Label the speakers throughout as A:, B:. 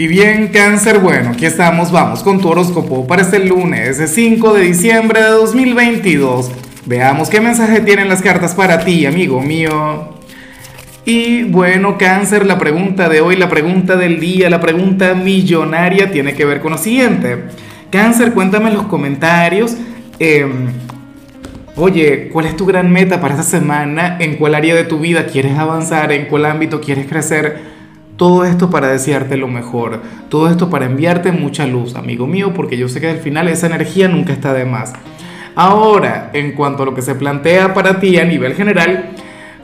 A: Y bien, cáncer, bueno, aquí estamos, vamos con tu horóscopo para este lunes, 5 de diciembre de 2022. Veamos qué mensaje tienen las cartas para ti, amigo mío. Y bueno, cáncer, la pregunta de hoy, la pregunta del día, la pregunta millonaria tiene que ver con lo siguiente. Cáncer, cuéntame en los comentarios. Em, oye, ¿cuál es tu gran meta para esta semana? ¿En cuál área de tu vida quieres avanzar? ¿En cuál ámbito quieres crecer? Todo esto para desearte lo mejor, todo esto para enviarte mucha luz, amigo mío, porque yo sé que al final esa energía nunca está de más. Ahora, en cuanto a lo que se plantea para ti a nivel general,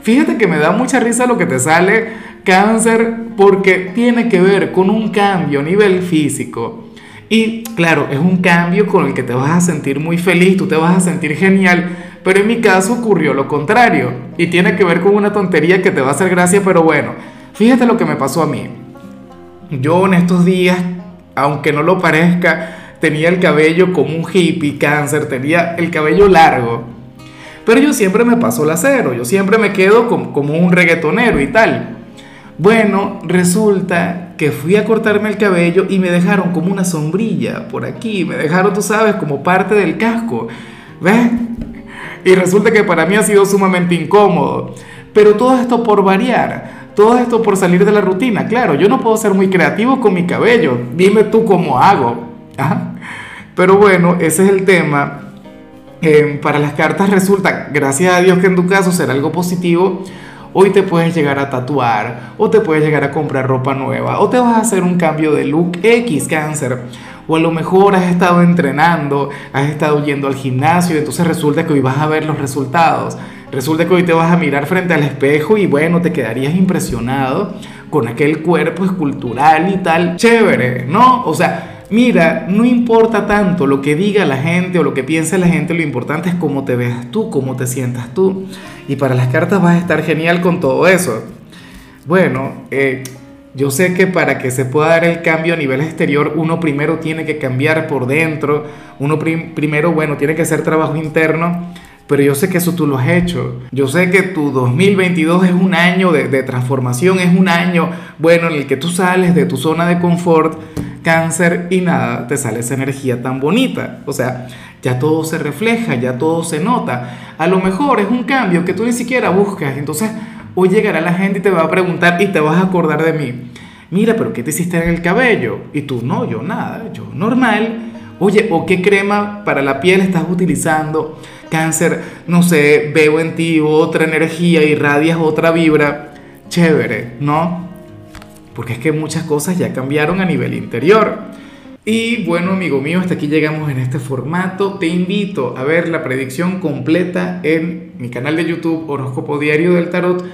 A: fíjate que me da mucha risa lo que te sale cáncer porque tiene que ver con un cambio a nivel físico. Y claro, es un cambio con el que te vas a sentir muy feliz, tú te vas a sentir genial, pero en mi caso ocurrió lo contrario y tiene que ver con una tontería que te va a hacer gracia, pero bueno Fíjate lo que me pasó a mí. Yo en estos días, aunque no lo parezca, tenía el cabello como un hippie cáncer, tenía el cabello largo. Pero yo siempre me paso el acero, yo siempre me quedo como, un reggaetonero y tal. Bueno, resulta que fui a cortarme el cabello y me dejaron como una sombrilla por aquí, me dejaron, tú sabes, como parte del casco. ¿Ves? Y resulta que para mí ha sido sumamente incómodo. Pero todo esto por variar. Todo esto por salir de la rutina. Claro, yo no puedo ser muy creativo con mi cabello. Dime tú cómo hago. Pero bueno, ese es el tema. Eh, para las cartas resulta, gracias a Dios que en tu caso será algo positivo. Hoy te puedes llegar a tatuar, o te puedes llegar a comprar ropa nueva, o te vas a hacer un cambio de look X cáncer. O a lo mejor has estado entrenando, has estado yendo al gimnasio entonces resulta que hoy vas a ver los resultados. Resulta que hoy te vas a mirar frente al espejo y bueno, te quedarías impresionado con aquel cuerpo escultural y tal. Chévere, ¿no? O sea, mira, no importa tanto lo que diga la gente o lo que piense la gente, lo importante es cómo te veas tú, cómo te sientas tú. Y para las cartas vas a estar genial con todo eso. Bueno, eh, yo sé que para que se pueda dar el cambio a nivel exterior, uno primero tiene que cambiar por dentro, uno primero, bueno, tiene que hacer trabajo interno pero yo sé que eso tú lo has hecho. Yo sé que tu 2022 es un año de, transformación, es un año, bueno, en el que tú sales de tu zona de confort, cáncer y nada, te sale esa energía tan bonita. O sea, ya todo se refleja, ya todo se nota. A lo mejor es un cambio que tú ni siquiera buscas. Entonces, hoy llegará la gente y te va a preguntar y te vas a acordar de mí. Mira, pero ¿qué te hiciste en el cabello? Y tú, no, yo nada, yo normal. Oye, ¿o qué crema para la piel estás utilizando? Cáncer, no sé, veo en ti otra energía, irradias otra vibra. Chévere, ¿no? Porque es que muchas cosas ya cambiaron a nivel interior. Y bueno, amigo mío, hasta aquí llegamos en este formato. Te invito a ver la predicción completa en mi canal de YouTube Horóscopo Diario del Tarot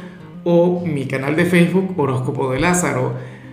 A: o mi canal de Facebook Horóscopo de Lázaro.